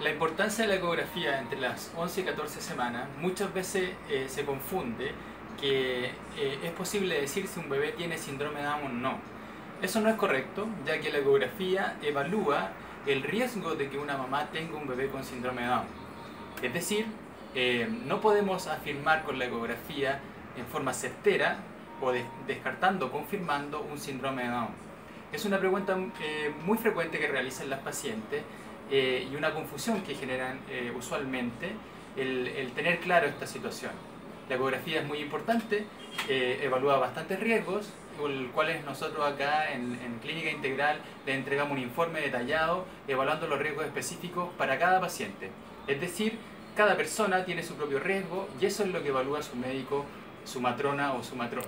La importancia de la ecografía entre las 11 y 14 semanas muchas veces eh, se confunde que eh, es posible decir si un bebé tiene síndrome de Down o no. Eso no es correcto, ya que la ecografía evalúa el riesgo de que una mamá tenga un bebé con síndrome de Down. Es decir, eh, no podemos afirmar con la ecografía en forma certera o descartando, confirmando un síndrome de Down. Es una pregunta muy frecuente que realizan las pacientes eh, y una confusión que generan eh, usualmente el, tener claro esta situación. La ecografía es muy importante, eh, evalúa bastantes riesgos, los cuales nosotros acá en, en, Clínica Integral le entregamos un informe detallado evaluando los riesgos específicos para cada paciente. Es decir, cada persona tiene su propio riesgo y eso es lo que evalúa su médico, su matrona o su matrón.